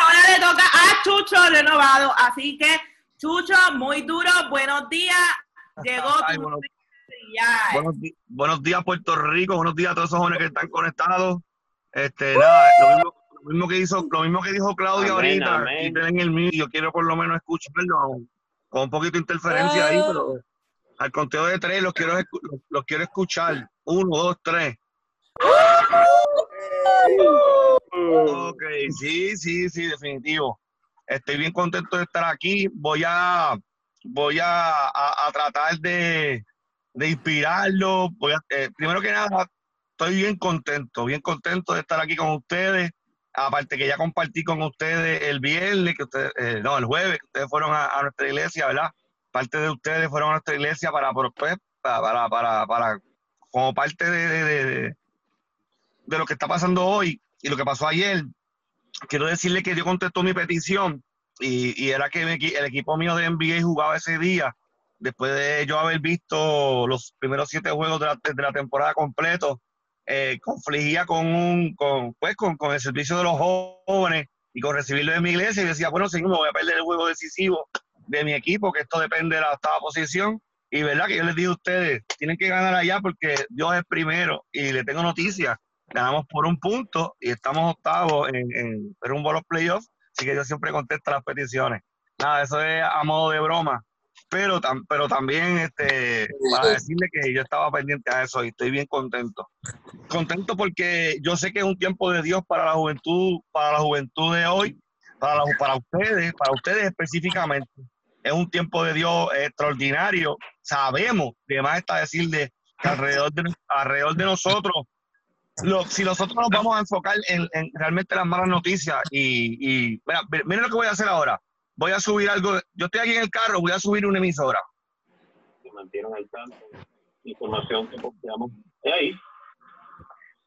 ahora le toca a Chucho renovado, así que Chucho, muy duro, buenos días. Llegó tu buenos, buenos, días Puerto Rico, buenos días a todos esos jóvenes que están conectados. Este, nada, lo mismo, que hizo, lo mismo que dijo Claudia ahorita, y en el mío, yo quiero por lo menos escucharlo con un poquito de interferencia ahí, pero al conteo de tres los quiero, los quiero escuchar. Uno, dos, tres. Ok, sí, sí, sí, definitivo. Estoy bien contento de estar aquí. Voy a, voy a, tratar de, inspirarlo. Voy eh, primero que nada, estoy bien contento, bien contento de estar aquí con ustedes. Aparte que ya compartí con ustedes el viernes, que ustedes, eh, no, el jueves, que ustedes fueron a, nuestra iglesia, ¿verdad? Parte de ustedes fueron a nuestra iglesia para, pues, para, para, para, como parte de, de lo que está pasando hoy y lo que pasó ayer, quiero decirle que Dios contestó mi petición y, era que el equipo mío de NBA jugaba ese día, después de yo haber visto los primeros siete juegos de la, temporada completo, eh, confligía con, un, con, pues, con, con, el servicio de los jóvenes y con recibirlo de mi iglesia y decía, bueno, señor, me voy a perder el juego decisivo de mi equipo, que esto depende de la octava posición. Y verdad que yo les digo a ustedes, tienen que ganar allá porque Dios es primero y le tengo noticias ganamos por un punto y estamos octavos en, en, un bolo playoffs, así que yo siempre contesto las peticiones. Nada, eso es a modo de broma, pero, pero también este, para decirle que yo estaba pendiente a eso y estoy bien contento. Contento porque yo sé que es un tiempo de Dios para la juventud, para la juventud de hoy, para, para ustedes, para ustedes específicamente. Es un tiempo de Dios extraordinario. Sabemos, además está decirle que alrededor de, alrededor de nosotros si nosotros nos vamos a enfocar en, realmente las malas noticias y, y mira, miren lo que voy a hacer ahora. Voy a subir algo. Yo estoy aquí en el carro, voy a subir una emisora. Se mantienen al tanto. Información que posteamos ahí.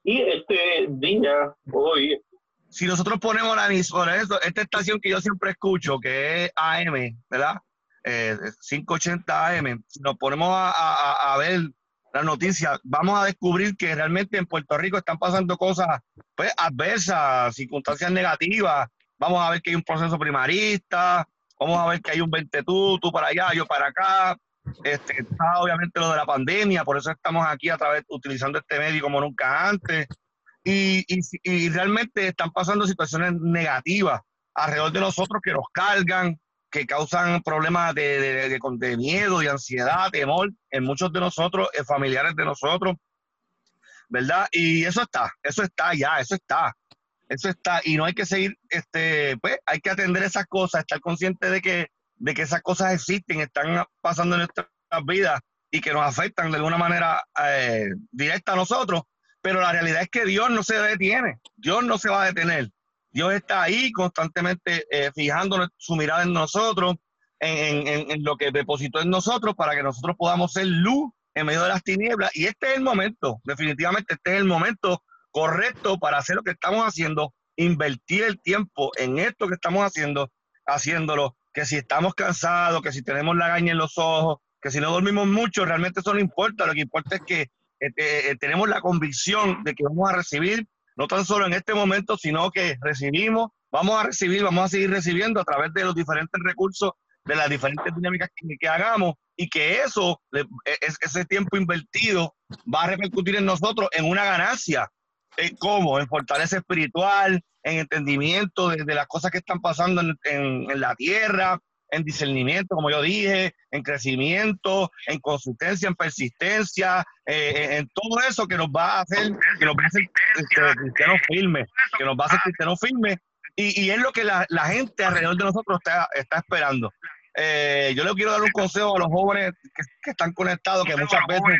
Y este día, hoy. Si nosotros ponemos la emisora, esta estación que yo siempre escucho, que es AM, ¿verdad? Eh, 580 AM, si nos ponemos a, a ver la noticia, vamos a descubrir que realmente en Puerto Rico están pasando cosas pues, adversas, circunstancias negativas. Vamos a ver que hay un proceso primarista, vamos a ver que hay un 20 tú, tú para allá, yo para acá. Este, está obviamente lo de la pandemia, por eso estamos aquí a través, utilizando este medio como nunca antes. Y, y, y realmente están pasando situaciones negativas alrededor de nosotros que nos cargan, que causan problemas de, de, de, miedo, de ansiedad, temor en muchos de nosotros, en familiares de nosotros, ¿verdad? Y eso está, eso está ya, eso está, eso está, y no hay que seguir, este, pues hay que atender esas cosas, estar consciente de que, de que esas cosas existen, están pasando en nuestras vidas y que nos afectan de alguna manera eh, directa a nosotros, pero la realidad es que Dios no se detiene, Dios no se va a detener. Dios está ahí constantemente eh, fijando su mirada en nosotros, en, lo que depositó en nosotros para que nosotros podamos ser luz en medio de las tinieblas. Y este es el momento, definitivamente este es el momento correcto para hacer lo que estamos haciendo, invertir el tiempo en esto que estamos haciendo, haciéndolo, que si estamos cansados, que si tenemos la gaña en los ojos, que si no dormimos mucho, realmente eso no importa, lo que importa es que eh, eh, tenemos la convicción de que vamos a recibir no tan solo en este momento, sino que recibimos, vamos a recibir, vamos a seguir recibiendo a través de los diferentes recursos, de las diferentes dinámicas que, hagamos y que eso, e, ese tiempo invertido va a repercutir en nosotros en una ganancia. ¿En ¿Cómo? En fortaleza espiritual, en entendimiento de, las cosas que están pasando en la tierra, en discernimiento, como yo dije, en crecimiento, en consistencia, en persistencia, eh, en todo eso que nos va a hacer, que nos va a hacer este, cristianos firmes, que nos va a hacer cristianos firmes, y, y, es lo que la, gente alrededor de nosotros está, está esperando. Eh, yo le quiero dar un consejo a los jóvenes que, están conectados, que muchas veces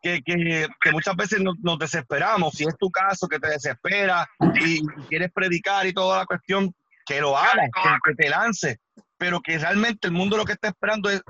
que, que, muchas veces nos, desesperamos. Si es tu caso, que te desespera y, quieres predicar y toda la cuestión, que lo hagas, que, te lance pero que realmente el mundo lo que está esperando es,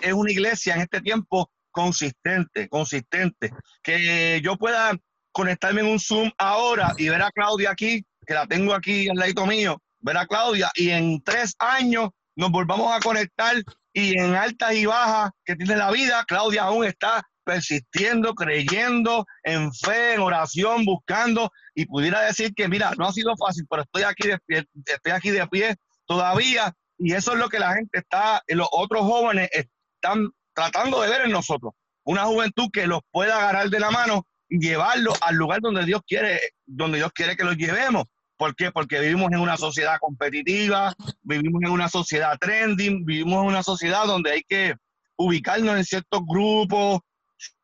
es, una iglesia en este tiempo consistente, consistente. Que yo pueda conectarme en un Zoom ahora y ver a Claudia aquí, que la tengo aquí al lado mío, ver a Claudia y en tres años nos volvamos a conectar y en altas y bajas que tiene la vida, Claudia aún está persistiendo, creyendo, en fe, en oración, buscando, y pudiera decir que, mira, no ha sido fácil, pero estoy aquí de pie, estoy aquí de pie todavía, y eso es lo que la gente está, los otros jóvenes están tratando de ver en nosotros, una juventud que los pueda agarrar de la mano y llevarlo al lugar donde Dios quiere, donde Dios quiere que los llevemos. ¿Por qué? Porque vivimos en una sociedad competitiva, vivimos en una sociedad trending, vivimos en una sociedad donde hay que ubicarnos en ciertos grupos,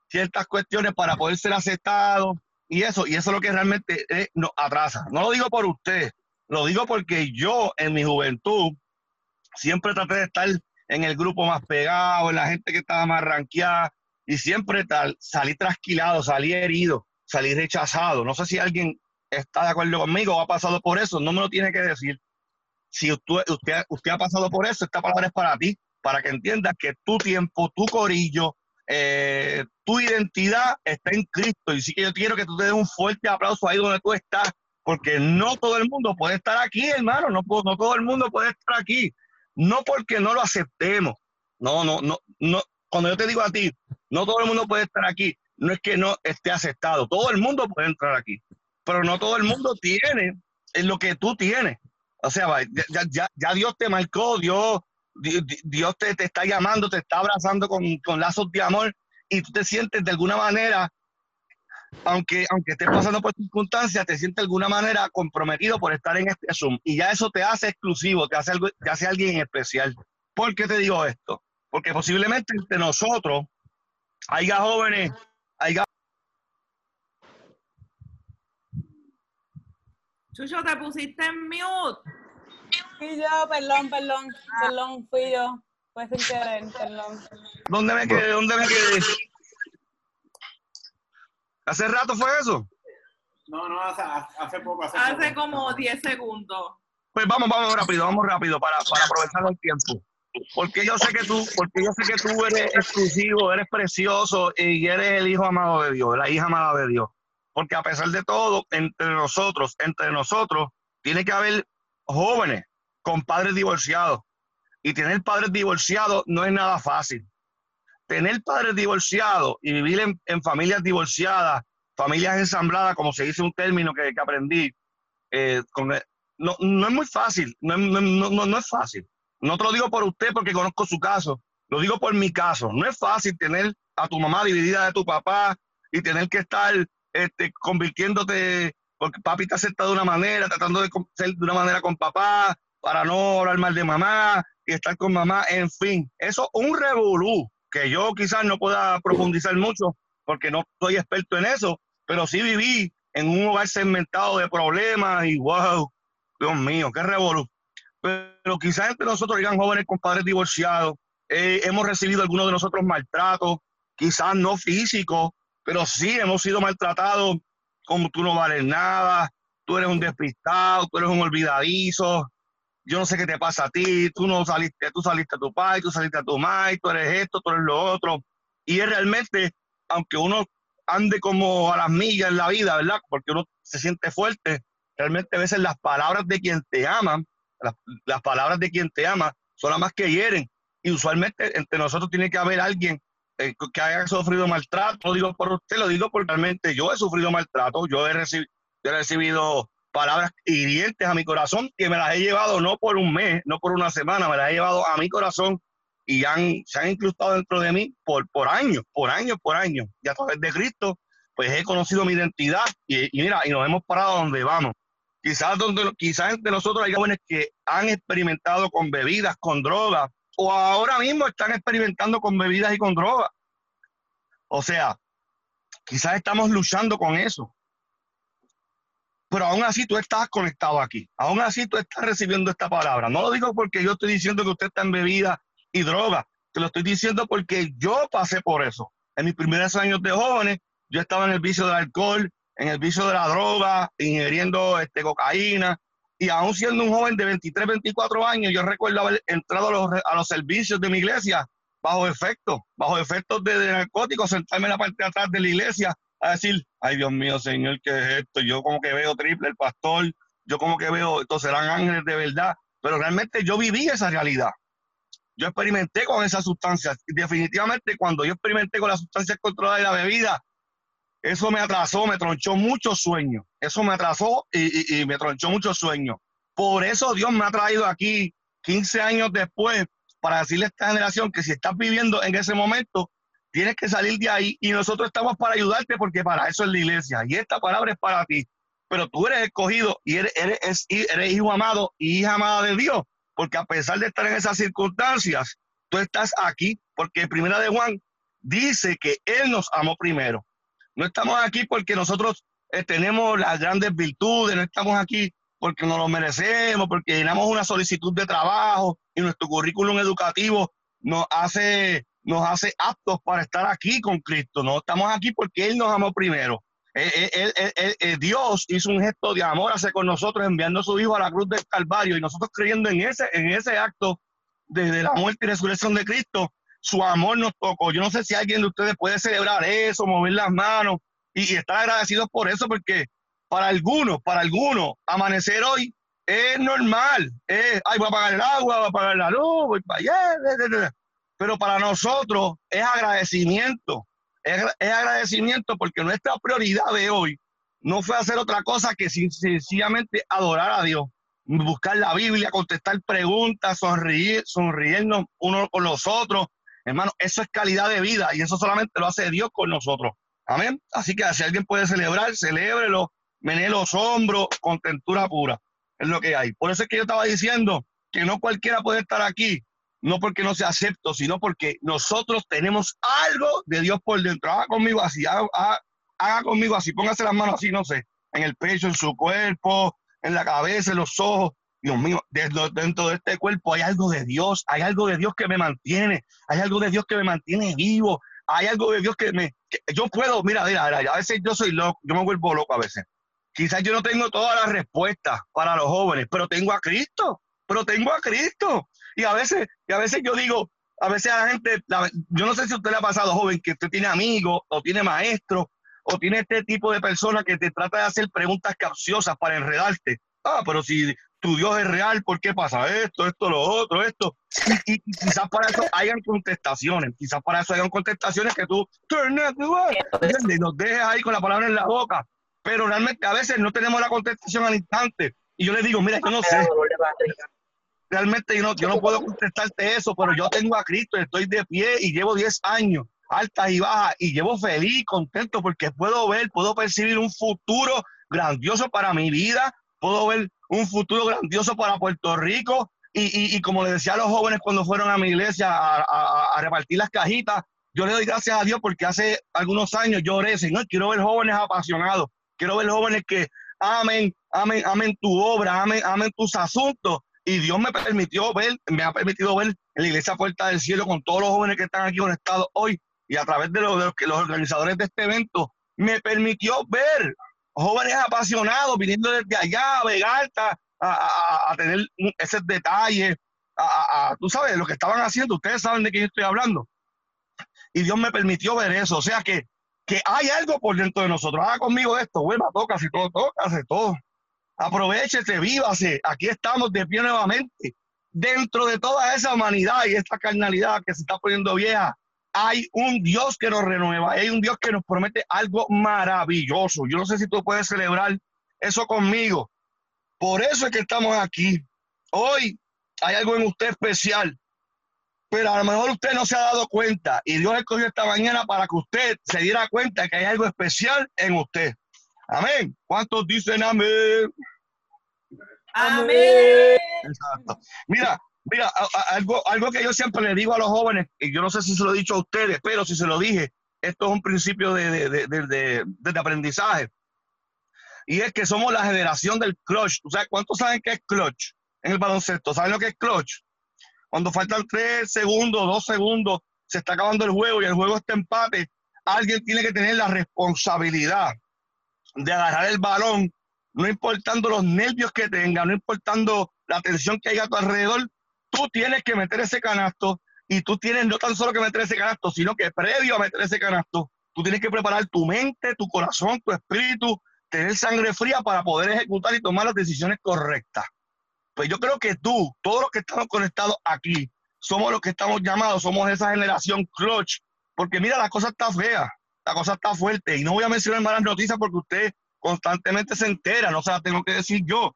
ciertas cuestiones para poder ser aceptados y eso, y eso es lo que realmente eh, nos atrasa. No lo digo por usted, lo digo porque yo en mi juventud siempre traté de estar en el grupo más pegado, en la gente que estaba más ranqueada, y siempre tal, salí trasquilado, salí herido, salí rechazado. No sé si alguien está de acuerdo conmigo o ha pasado por eso, no me lo tiene que decir. Si usted, usted, usted ha pasado por eso, esta palabra es para ti, para que entiendas que tu tiempo, tu corillo, eh, tu identidad está en Cristo. Y sí que yo quiero que tú te des un fuerte aplauso ahí donde tú estás, porque no todo el mundo puede estar aquí, hermano, no, no todo el mundo puede estar aquí. No porque no lo aceptemos. No, no, no, no. Cuando yo te digo a ti, no todo el mundo puede estar aquí, no es que no esté aceptado. Todo el mundo puede entrar aquí pero no todo el mundo tiene lo que tú tienes. O sea, ya, ya, ya Dios te marcó, Dios, Dios te, te, está llamando, te está abrazando con, con, lazos de amor y tú te sientes de alguna manera, aunque, aunque estés pasando por circunstancias, te sientes de alguna manera comprometido por estar en este Zoom. Y ya eso te hace exclusivo, te hace, algo, te hace alguien especial. ¿Por qué te digo esto? Porque posiblemente entre nosotros haya jóvenes, haya Chucho, te pusiste en mute. Fui yo, perdón, perdón, perdón, fui yo. Fue sin querer, perdón. ¿Dónde me quedé? ¿Dónde me quedé? ¿Hace rato fue eso? No, no, hace, hace poco. Hace, hace como 10 segundos. Pues vamos, vamos rápido, vamos rápido para, para aprovechar el tiempo. Porque yo sé que tú, porque yo sé que tú eres exclusivo, eres precioso y eres el hijo amado de Dios, la hija amada de Dios. Porque a pesar de todo, entre nosotros, entre nosotros, tiene que haber jóvenes con padres divorciados. Y tener padres divorciados no es nada fácil. Tener padres divorciados y vivir en, familias divorciadas, familias ensambladas, como se dice un término que, aprendí, eh, no, es muy fácil, no, no, no es fácil. No te lo digo por usted porque conozco su caso, lo digo por mi caso. No es fácil tener a tu mamá dividida de tu papá y tener que estar este, convirtiéndote, porque papi te acepta de una manera, tratando de ser de una manera con papá, para no hablar mal de mamá y estar con mamá, en fin, eso un revolú, que yo quizás no pueda profundizar mucho porque no soy experto en eso, pero sí viví en un hogar segmentado de problemas y wow, Dios mío, qué revolú. Pero quizás entre nosotros digan jóvenes con padres divorciados, eh, hemos recibido algunos de nosotros maltratos, quizás no físicos, pero sí hemos sido maltratados como tú no vales nada, tú eres un despistado, tú eres un olvidadizo, yo no sé qué te pasa a ti, tú no saliste, tú saliste a tu padre, tú saliste a tu madre, tú eres esto, tú eres lo otro. Y es realmente, aunque uno ande como a las millas en la vida, ¿verdad? Porque uno se siente fuerte, realmente a veces las palabras de quien te ama, las, palabras de quien te ama, son las más que hieren. Y usualmente entre nosotros tiene que haber alguien eh, que haya sufrido maltrato, digo por usted, lo digo porque realmente yo he sufrido maltrato, yo he, he recibido palabras hirientes a mi corazón que me las he llevado no por un mes, no por una semana, me las he llevado a mi corazón y han, se han incrustado dentro de mí por, por años, por años, por años. Y a través de Cristo, pues he conocido mi identidad y, mira, y nos hemos parado donde vamos. Quizás, donde, quizás entre nosotros hay jóvenes que han experimentado con bebidas, con drogas, o ahora mismo están experimentando con bebidas y con drogas. O sea, quizás estamos luchando con eso. Pero aún así tú estás conectado aquí. Aún así tú estás recibiendo esta palabra. No lo digo porque yo estoy diciendo que usted está en bebida y droga. Te lo estoy diciendo porque yo pasé por eso. En mis primeros años de jóvenes, yo estaba en el vicio del alcohol, en el vicio de la droga, ingiriendo este, cocaína, y aún siendo un joven de 23, 24 años, yo recuerdo haber entrado a los, servicios de mi iglesia bajo efecto, bajo efectos de, narcóticos, sentarme en la parte de atrás de la iglesia a decir, ay Dios mío, Señor, ¿qué es esto? Yo como que veo triple el pastor, yo como que veo, estos serán ángeles de verdad, pero realmente yo viví esa realidad. yo experimenté con esas sustancias. Y definitivamente cuando yo experimenté con las sustancias controladas de la bebida, eso me atrasó, me tronchó muchos sueños. Eso me atrasó y, y, y me tronchó muchos sueños. Por eso Dios me ha traído aquí 15 años después para decirle a esta generación que si estás viviendo en ese momento, tienes que salir de ahí y nosotros estamos para ayudarte porque para eso es la iglesia y esta palabra es para ti. Pero tú eres escogido y eres, hijo amado y hija amada de Dios, porque a pesar de estar en esas circunstancias, tú estás aquí porque Primera de Juan dice que Él nos amó primero. No estamos aquí porque nosotros eh, tenemos las grandes virtudes, no estamos aquí porque nos lo merecemos, porque llenamos una solicitud de trabajo y nuestro currículum educativo nos hace, nos hace aptos para estar aquí con Cristo. No estamos aquí porque Él nos amó primero. Dios hizo un gesto de amor hacia con nosotros enviando a su Hijo a la cruz del Calvario y nosotros creyendo en ese, en ese acto de, la muerte y resurrección de Cristo, su amor nos tocó. Yo no sé si alguien de ustedes puede celebrar eso, mover las manos y, estar agradecidos por eso, porque para algunos, para algunos, amanecer hoy es normal. Ay, voy a pagar el agua, voy a pagar la luz, voy para allá. Pero para nosotros es agradecimiento. Es, agradecimiento porque nuestra prioridad de hoy no fue hacer otra cosa que sencillamente adorar a Dios, buscar la Biblia, contestar preguntas, sonreír, sonriendo uno con los otros. Hermano, eso es calidad de vida y eso solamente lo hace Dios con nosotros. Amén. Así que si alguien puede celebrar, celébrelo mené los hombros, contentura pura. Es lo que hay. Por eso es que yo estaba diciendo que no cualquiera puede estar aquí, no porque no sea acepto, sino porque nosotros tenemos algo de Dios por dentro. Haga conmigo así, haga, haga, conmigo así, póngase las manos así, no sé, en el pecho, en su cuerpo, en la cabeza, en los ojos. Dios mío, dentro de este cuerpo hay algo de Dios, hay algo de Dios que me mantiene, hay algo de Dios que me mantiene vivo, hay algo de Dios que me... yo puedo, mira, mira, mira, a veces yo soy loco, yo me vuelvo loco a veces. Quizás yo no tengo todas las respuestas para los jóvenes, pero tengo a Cristo, pero tengo a Cristo. Y a veces, y a veces yo digo, a veces a la gente, yo no sé si a usted le ha pasado, joven, que usted tiene amigos o tiene maestros o tiene este tipo de personas que te trata de hacer preguntas capciosas para enredarte. Ah, pero si tu Dios es real, ¿por qué pasa esto, esto, lo otro, esto? Y, quizás para eso hayan contestaciones, quizás para eso hayan contestaciones que tú, y nos dejes ahí con la palabra en la boca pero realmente a veces no tenemos la contestación al instante. Y yo le digo, mira, yo no sé. Realmente yo no, yo no puedo contestarte eso, pero yo tengo a Cristo, estoy de pie y llevo 10 años, altas y bajas, y llevo feliz, contento, porque puedo ver, puedo percibir un futuro grandioso para mi vida, puedo ver un futuro grandioso para Puerto Rico. Y, y, como le decía a los jóvenes cuando fueron a mi iglesia a, a, a repartir las cajitas, yo le doy gracias a Dios porque hace algunos años yo oré, Señor, quiero ver jóvenes apasionados, Quiero ver jóvenes que amen, amen, amen tu obra, amen, amen tus asuntos. Y Dios me permitió ver, me ha permitido ver en la iglesia Puerta del Cielo con todos los jóvenes que están aquí conectados hoy y a través de, los, que los organizadores de este evento, me permitió ver jóvenes apasionados viniendo desde allá, a Vegalta, a, a, tener esos detalles, a, tú sabes, lo que estaban haciendo, ustedes saben de qué yo estoy hablando. Y Dios me permitió ver eso, o sea que que hay algo por dentro de nosotros. Haga conmigo esto, vuelva, tócase todo, tócase todo. Aprovechese, vívase. Aquí estamos de pie nuevamente. Dentro de toda esa humanidad y esta carnalidad que se está poniendo vieja, hay un Dios que nos renueva, hay un Dios que nos promete algo maravilloso. Yo no sé si tú puedes celebrar eso conmigo. Por eso es que estamos aquí. Hoy hay algo en usted especial pero a lo mejor usted no se ha dado cuenta y Dios escogió esta mañana para que usted se diera cuenta que hay algo especial en usted. Amén. ¿Cuántos dicen amén? Amén. Exacto. Mira, mira, algo, algo que yo siempre le digo a los jóvenes, y yo no sé si se lo he dicho a ustedes, pero si se lo dije, esto es un principio de, de, de, de aprendizaje. Y es que somos la generación del clutch. ¿Tú sabes cuántos saben qué es clutch en el baloncesto? ¿Saben lo que es clutch? Cuando faltan tres segundos, dos segundos, se está acabando el juego y el juego está empate, alguien tiene que tener la responsabilidad de agarrar el balón, no importando los nervios que tenga, no importando la tensión que haya a tu alrededor, tú tienes que meter ese canasto y tú tienes no tan solo que meter ese canasto, sino que previo a meter ese canasto, tú tienes que preparar tu mente, tu corazón, tu espíritu, tener sangre fría para poder ejecutar y tomar las decisiones correctas. Pues yo creo que tú, todos los que estamos conectados aquí, somos los que estamos llamados, somos esa generación clutch, porque mira, la cosa está fea, la cosa está fuerte, y no voy a mencionar malas noticias porque usted constantemente se entera, no se la tengo que decir yo,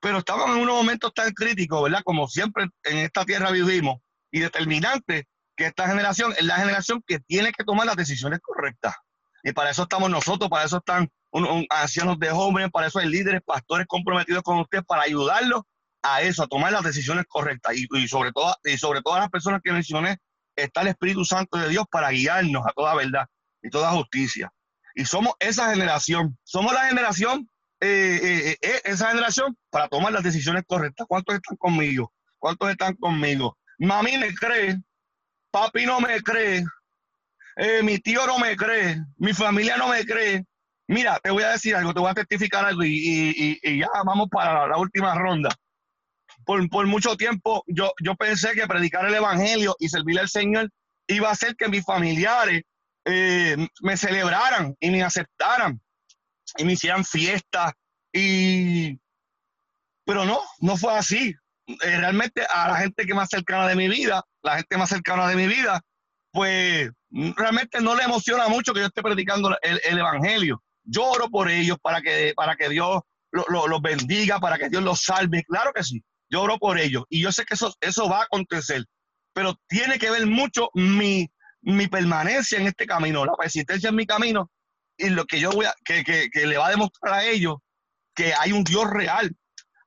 pero estamos en unos momentos tan críticos, ¿verdad? Como siempre en esta tierra vivimos, y determinante que esta generación es la generación que tiene que tomar las decisiones correctas. Y para eso estamos nosotros, para eso están ancianos de jóvenes, para eso hay líderes, pastores comprometidos con usted, para ayudarlos a eso, a tomar las decisiones correctas. Y sobre todo, y sobre todas las personas que mencioné, está el Espíritu Santo de Dios para guiarnos a toda verdad y toda justicia. Y somos esa generación, somos la generación, eh, eh, eh, esa generación para tomar las decisiones correctas. ¿Cuántos están conmigo? ¿Cuántos están conmigo? Mami me cree, papi no me cree, mi tío no me cree, mi familia no me cree. Mira, te voy a decir algo, te voy a testificar algo y, y- y- ya vamos para la última ronda. Por, por mucho tiempo yo, yo pensé que predicar el Evangelio y servirle al Señor iba a hacer que mis familiares eh, me celebraran y me aceptaran y me hicieran fiestas y... Pero no, no fue así. Eh, realmente a la gente que más cercana de mi vida, la gente más cercana de mi vida, pues realmente no le emociona mucho que yo esté predicando el, el evangelio. Yo oro por ellos para que, para que Dios lo- lo- los bendiga, para que Dios los salve. Claro que sí, yo oro por ellos. Y yo sé que eso, eso va a acontecer. Pero tiene que ver mucho mi, mi permanencia en este camino, la persistencia en mi camino y lo que yo voy a, que, que, que le va a demostrar a ellos que hay un Dios real.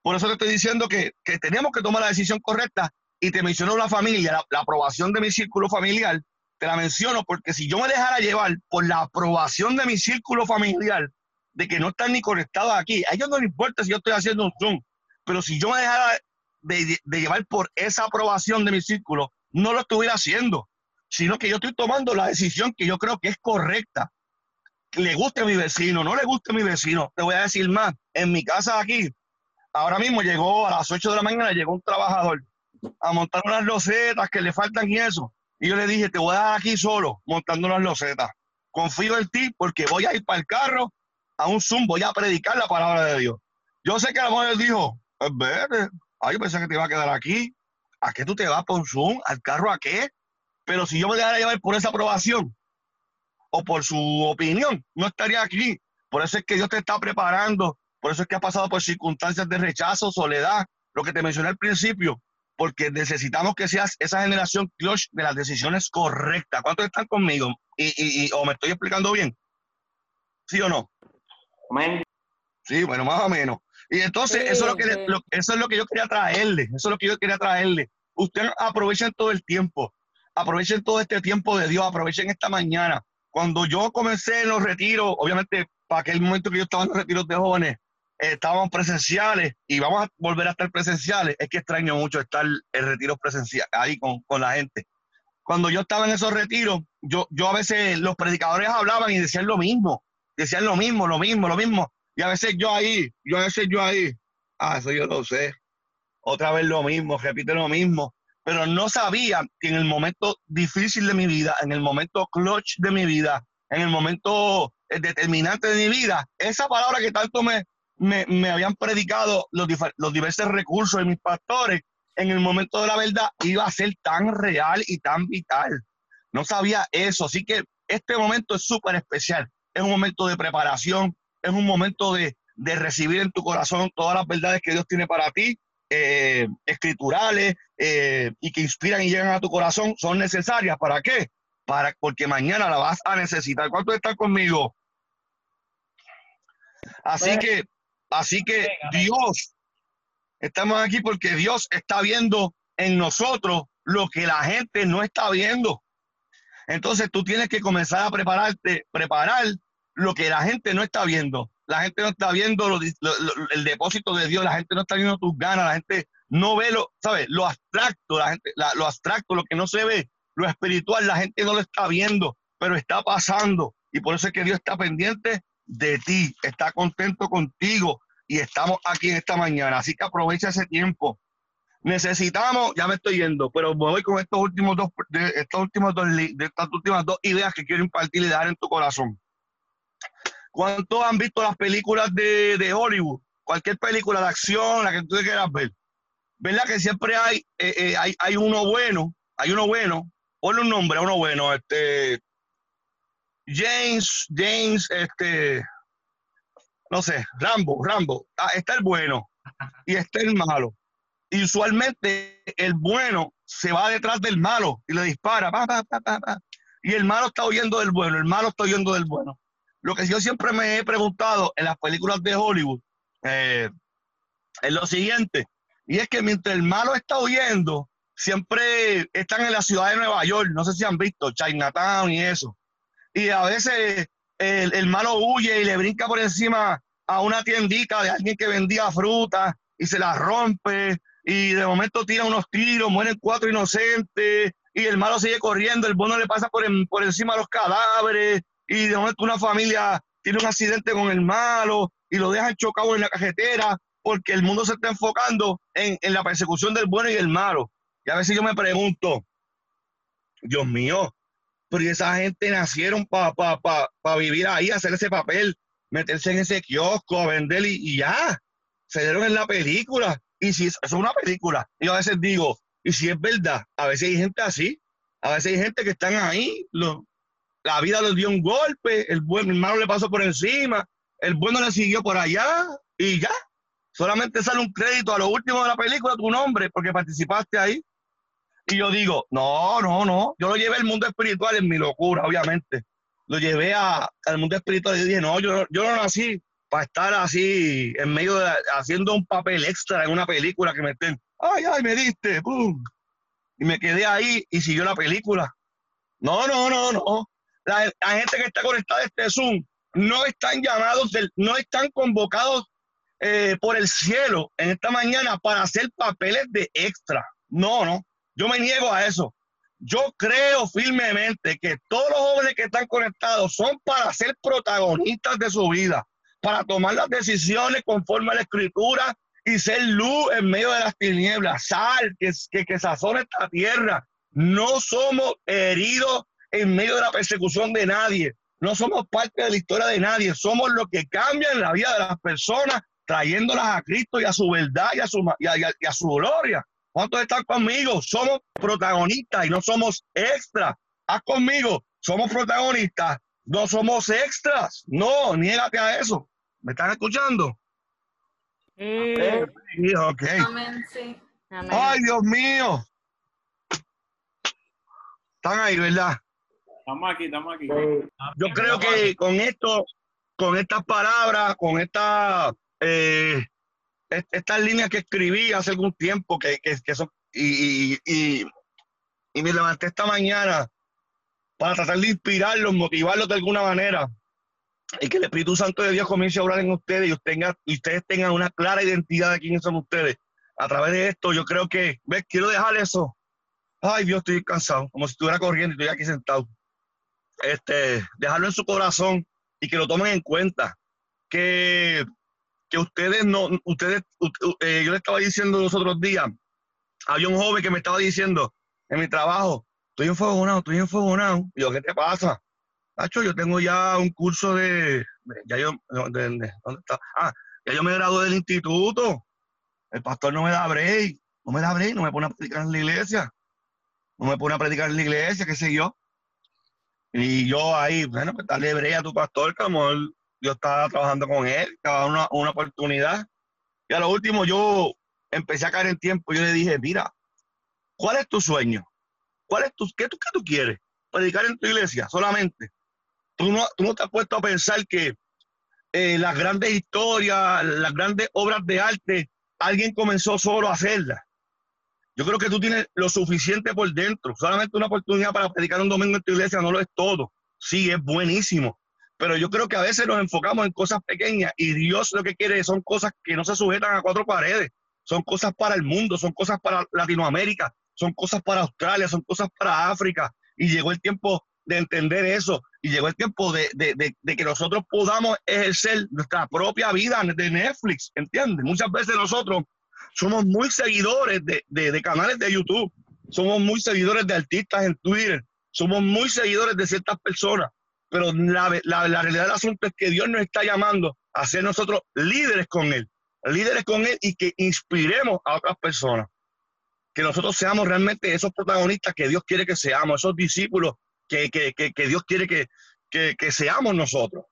Por eso te estoy diciendo que, que tenemos que tomar la decisión correcta y te menciono la familia, la, aprobación de mi círculo familiar, te la menciono porque si yo me dejara llevar por la aprobación de mi círculo familiar, de que no están ni conectados aquí, a ellos no les importa si yo estoy haciendo un Zoom, pero si yo me dejara de, de llevar por esa aprobación de mi círculo, no lo estuviera haciendo, sino que yo estoy tomando la decisión que yo creo que es correcta. Le guste a mi vecino, no le guste a mi vecino. Te voy a decir más, en mi casa aquí, ahora mismo llegó a las 8 de la mañana, llegó un trabajador a montar unas losetas que le faltan y eso. Y yo le dije, te voy a dejar aquí solo, montando unas losetas. Confío en ti porque voy a ir para el carro, a un Zoom, voy a predicar la palabra de Dios. Yo sé que la mujer dijo, "Pues vete, ay, pensé que te iba a quedar aquí. ¿A qué tú te vas por un Zoom? ¿Al carro a qué? Pero si yo me dejara llevar por esa aprobación o por su opinión, no estaría aquí. Por eso es que Dios te está preparando, por eso es que has pasado por circunstancias de rechazo, soledad, lo que te mencioné al principio, porque necesitamos que seas esa generación clutch de las decisiones correctas. ¿Cuántos están conmigo? Y, y, y- o me estoy explicando bien. ¿Sí o no? Amén. Sí, bueno, más o menos. Y entonces, Sí, eso, es lo que, sí. lo- eso es lo que yo quería traerle. Eso es lo que yo quería traerle. Ustedes aprovechen todo el tiempo. Aprovechen todo este tiempo de Dios. Aprovechen esta mañana. Cuando yo comencé en los retiros, obviamente, para aquel momento que yo estaba en los retiros de jóvenes, eh, estábamos presenciales y vamos a volver a estar presenciales. Es que extraño mucho estar en retiros presenciales ahí con, con la gente. Cuando yo estaba en esos retiros, yo, yo a veces los predicadores hablaban y decían lo mismo. Decían lo mismo, lo mismo, lo mismo. Y a veces yo ahí, yo a veces yo ahí, ah, eso yo lo sé. Otra vez lo mismo, repite lo mismo. Pero no sabía que en el momento difícil de mi vida, en el momento clutch de mi vida, en el momento eh, determinante de mi vida, esa palabra que tanto me, me, me habían predicado los, los diversos recursos de mis pastores, en el momento de la verdad iba a ser tan real y tan vital. No sabía eso. Así que este momento es súper especial. Es un momento de preparación, es un momento de, de recibir en tu corazón todas las verdades que Dios tiene para ti, eh, escriturales, eh, y que inspiran y llegan a tu corazón, son necesarias. ¿Para qué? Para, porque mañana la vas a necesitar. ¿Cuántos están conmigo? Así que, así que Dios, estamos aquí porque Dios está viendo en nosotros lo que la gente no está viendo. Entonces tú tienes que comenzar a prepararte, preparar lo que la gente no está viendo. La gente no está viendo lo di- lo- lo- el depósito de Dios, la gente no está viendo tus ganas, la gente no ve lo, ¿sabes? Lo abstracto, la gente, la- lo abstracto, lo que no se ve, lo espiritual, la gente no lo está viendo, pero está pasando. Y por eso es que Dios está pendiente de ti, está contento contigo y estamos aquí en esta mañana. Así que aprovecha ese tiempo. Necesitamos, ya me estoy yendo, pero voy con estos últimos dos, de, estos últimos dos, de estas últimas dos ideas que quiero impartir y dar en tu corazón. ¿Cuántos han visto las películas de, de Hollywood? Cualquier película de acción, la que tú quieras ver. ¿Verdad? Que siempre hay, eh, eh, hay, hay uno bueno, hay uno bueno, ponle un nombre a uno bueno, este, James, James, este, no sé, Rambo, Rambo, ah, está el bueno y está el malo. Y usualmente el bueno se va detrás del malo y le dispara, pa, pa, pa, pa, y el malo está huyendo del bueno, el malo está huyendo del bueno. Lo que yo siempre me he preguntado en las películas de Hollywood eh, es lo siguiente, y es que mientras el malo está huyendo, siempre están en la ciudad de Nueva York, no sé si han visto Chinatown y eso, y a veces el, el malo huye y le brinca por encima a una tiendita de alguien que vendía fruta y se la rompe. Y de momento tira unos tiros, mueren cuatro inocentes y el malo sigue corriendo, el bueno le pasa por, en- por encima de los cadáveres y de momento una familia tiene un accidente con el malo y lo dejan chocado en la cajetera porque el mundo se está enfocando en, en la persecución del bueno y el malo. Y a veces yo me pregunto, Dios mío, pero ¿y esa gente nacieron para pa, pa, pa vivir ahí, hacer ese papel, meterse en ese kiosco, a vender y, ya. Se dieron en la película. Y si es, es una película, yo a veces digo, y si es verdad, a veces hay gente así, a veces hay gente que están ahí, la vida les dio un golpe, el buen el malo le pasó por encima, el bueno le siguió por allá y ya. Solamente sale un crédito a lo último de la película, tu nombre, porque participaste ahí. Y yo digo, no, no, no. Yo lo llevé al mundo espiritual en mi locura, obviamente. Lo llevé a- al mundo espiritual y dije, no, yo, yo no nací para estar así en medio de, haciendo un papel extra en una película que me estén, ay, ay, me diste, pum. Y me quedé ahí y siguió la película. No, no, no, no. La, gente que está conectada a este Zoom no están llamados, no están convocados eh, por el cielo en esta mañana para hacer papeles de extra. No, no. Yo me niego a eso. Yo creo firmemente que todos los jóvenes que están conectados son para ser protagonistas de su vida, para tomar las decisiones conforme a la escritura y ser luz en medio de las tinieblas, sal que, que, que sazona esta tierra. No somos heridos en medio de la persecución de nadie. No somos parte de la historia de nadie. Somos los que cambian la vida de las personas, trayéndolas a Cristo y a su verdad y a su, y a- y a- y a su gloria. ¿Cuántos están conmigo? Somos protagonistas y no somos extras. Haz conmigo, somos protagonistas, no somos extras. No, niégate a eso. ¿Me están escuchando? Sí, ok. Amén, sí. Amén. Ay, Dios mío. Están ahí, ¿verdad? Estamos aquí, estamos aquí. Yo creo que con esto, con estas palabras, con esta, eh, est- estas líneas que escribí hace algún tiempo, que, que, son, y, y, y, me levanté esta mañana para tratar de inspirarlos, motivarlos de alguna manera, y que el Espíritu Santo de Dios comience a obrar en ustedes y ustedes tengan una clara identidad de quiénes son ustedes. A través de esto, yo creo que, ves, quiero dejar eso. Ay, Dios, estoy cansado, como si estuviera corriendo y estoy aquí sentado este, dejarlo en su corazón y que lo tomen en cuenta. Que, que ustedes no, ustedes, eh, yo le estaba diciendo los otros días, había un joven que me estaba diciendo en mi trabajo, estoy enfogonado, estoy enfogonado. Y yo, ¿qué te pasa? Nacho, yo tengo ya un curso de, ya yo, de- de- ¿dónde está? Ah, ya yo me gradué del instituto. El pastor no me da break, no me da break, no me pone a predicar en la iglesia. No me pone a predicar en la iglesia, qué sé yo. Y yo ahí, bueno, pues dale brea a tu pastor, que a lo mejor yo estaba trabajando con él, estaba una, una oportunidad. Y a lo último yo empecé a caer en tiempo. Yo le dije, mira, ¿cuál es tu sueño? ¿Cuál es tu, qué, tú, qué tú quieres? Predicar en tu iglesia solamente. Tú no, tú no te has puesto a pensar que eh, las grandes historias, las grandes obras de arte, alguien comenzó solo a hacerlas. Yo creo que tú tienes lo suficiente por dentro. Solamente una oportunidad para predicar un domingo en tu iglesia no lo es todo. Sí, es buenísimo. Pero yo creo que a veces nos enfocamos en cosas pequeñas y Dios lo que quiere son cosas que no se sujetan a cuatro paredes. Son cosas para el mundo, son cosas para Latinoamérica, son cosas para Australia, son cosas para África. Y llegó el tiempo de entender eso y llegó el tiempo de, de- de- que nosotros podamos ejercer nuestra propia vida de Netflix, ¿entiendes? Muchas veces nosotros somos muy seguidores de canales de YouTube, somos muy seguidores de artistas en Twitter, somos muy seguidores de ciertas personas, pero la, la- la realidad del asunto es que Dios nos está llamando a ser nosotros líderes con Él. líderes con Él y que inspiremos a otras personas. Que nosotros seamos realmente esos protagonistas que Dios quiere que seamos, esos discípulos que, que, que, que Dios quiere que, que, seamos nosotros.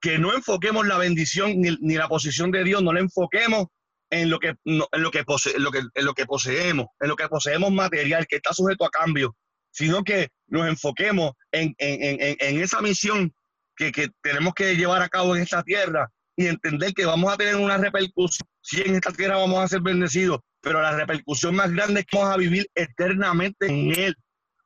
Que no enfoquemos la bendición ni, ni, la posición de Dios, no la enfoquemos en lo que, en lo que, en lo que, en lo que poseemos, en lo que poseemos material que está sujeto a cambio, sino que nos enfoquemos en, en, en, en esa misión que, que, tenemos que llevar a cabo en esta tierra y entender que vamos a tener una repercusión. Si en esta tierra vamos a ser bendecidos, pero la repercusión más grande es que vamos a vivir eternamente en Él.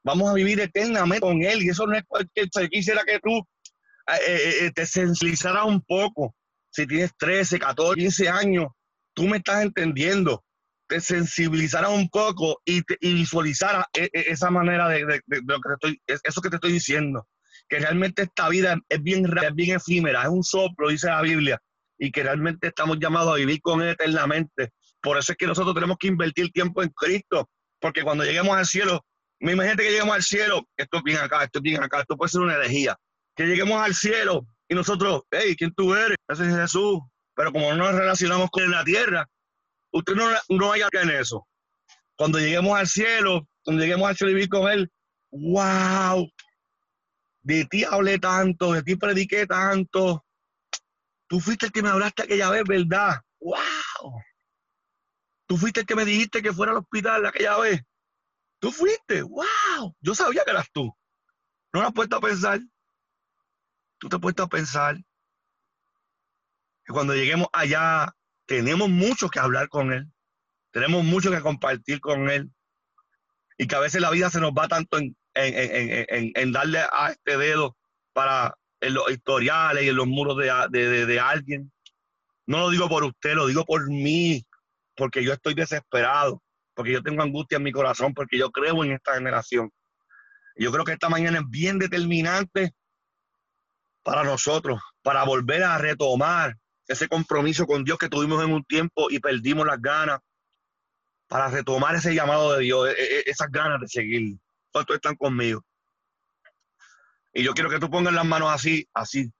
Vamos a vivir eternamente con Él. Y eso no es cualquier. Quisiera que tú eh, eh, eh, te sensibilizaras un poco. Si tienes 13, 14, 15 años, tú me estás entendiendo. Te sensibilizaras un poco y, te, y visualizaras esa manera de, de, de, lo que te estoy, eso que te estoy diciendo que realmente esta vida es bien, es bien efímera, es un soplo, dice la Biblia, y que realmente estamos llamados a vivir con Él eternamente. Por eso es que nosotros tenemos que invertir tiempo en Cristo, porque cuando lleguemos al cielo, imagínate que lleguemos al cielo, esto es bien acá, esto es bien acá, esto puede ser una herejía. Que lleguemos al cielo y nosotros, hey, ¿quién tú eres? Ese es Jesús. Pero como no nos relacionamos con la tierra, usted no, no haya en eso. Cuando lleguemos al cielo, cuando lleguemos y vivir con Él, wow, de ti hablé tanto, de ti prediqué tanto. Tú fuiste el que me hablaste aquella vez, ¿verdad? ¡Wow! Tú fuiste el que me dijiste que fuera al hospital aquella vez. Tú fuiste, ¡wow! Yo sabía que eras tú. No me has puesto a pensar. Tú te has puesto a pensar que cuando lleguemos allá tenemos mucho que hablar con Él. Tenemos mucho que compartir con Él. Y que a veces la vida se nos va tanto en, en, darle a este dedo para en los historiales y en los muros de, alguien. No lo digo por usted, lo digo por mí, porque yo estoy desesperado, porque yo tengo angustia en mi corazón, porque yo creo en esta generación. Yo creo que esta mañana es bien determinante para nosotros, para volver a retomar ese compromiso con Dios que tuvimos en un tiempo y perdimos las ganas, para retomar ese llamado de Dios, e, e, esas ganas de seguir. ¿Cuántos están conmigo? Y yo quiero que tú pongas las manos así, así.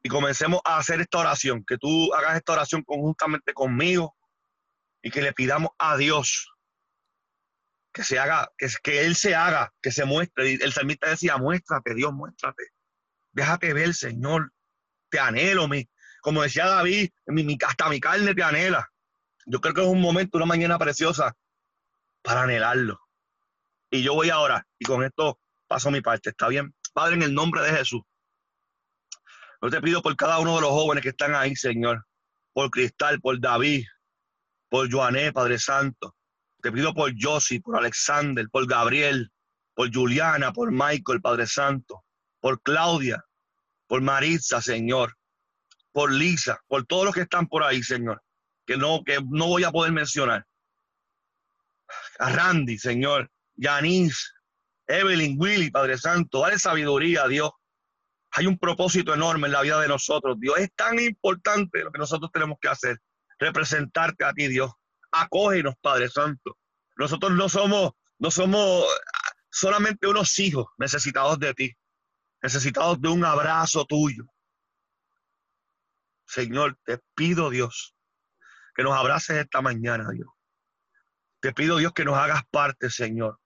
Y comencemos a hacer esta oración, que tú hagas esta oración conjuntamente conmigo y que le pidamos a Dios que se haga, que, que Él se haga, que se muestre. El salmista decía, muéstrate, Dios, muéstrate. Déjate ver, Señor. Te anhelo, mi, como decía David, mi, hasta mi carne te anhela. Yo creo que es un momento, una mañana preciosa para anhelarlo. Y yo voy ahora, y con esto paso mi parte, ¿está bien? Padre, en el nombre de Jesús, yo te pido por cada uno de los jóvenes que están ahí, Señor, por Cristal, por David, por Joané, Padre Santo. Te pido por Josie, por Alexander, por Gabriel, por Juliana, por Michael, Padre Santo, por Claudia, por Maritza, Señor, por Lisa, por todos los que están por ahí, Señor, que no, que no voy a poder mencionar. A Randy, Señor, Yanis, Evelyn, Willy, Padre Santo, dale sabiduría a Dios. Hay un propósito enorme en la vida de nosotros. Dios es tan importante lo que nosotros tenemos que hacer. Representarte a ti, Dios. Acógenos, Padre Santo. Nosotros no somos, no somos solamente unos hijos necesitados de ti, necesitados de un abrazo tuyo. Señor, te pido, Dios, que nos abraces esta mañana, Dios. Te pido, Dios, que nos hagas parte, Señor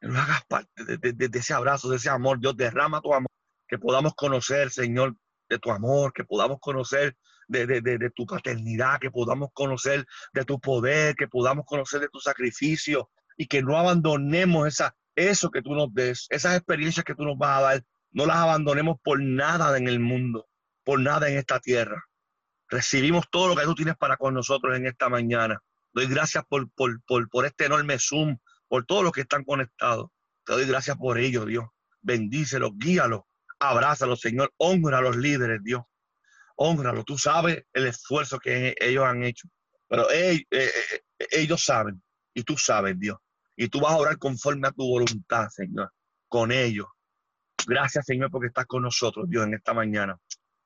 que nos hagas parte de, ese abrazo, de ese amor. Dios, derrama tu amor, que podamos conocer, Señor, de tu amor, que podamos conocer de, tu paternidad, que podamos conocer de tu poder, que podamos conocer de tu sacrificio y que no abandonemos esa, eso que tú nos des, esas experiencias que tú nos vas a dar, no las abandonemos por nada en el mundo, por nada en esta tierra. Recibimos todo lo que tú tienes para con nosotros en esta mañana. Doy gracias por, por, por, por este enorme Zoom, por todos los que están conectados. Te doy gracias por ellos, Dios. Bendícelos, guíalos, abrázalos, Señor. Honra a los líderes, Dios. Honralo. Tú sabes el esfuerzo que ellos han hecho. Pero eh, eh, eh, ellos saben y tú sabes, Dios. Y tú vas a orar conforme a tu voluntad, Señor, con ellos. Gracias, Señor, porque estás con nosotros, Dios, en esta mañana.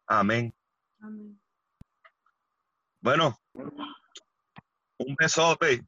Amén. Amén. Bueno, un besote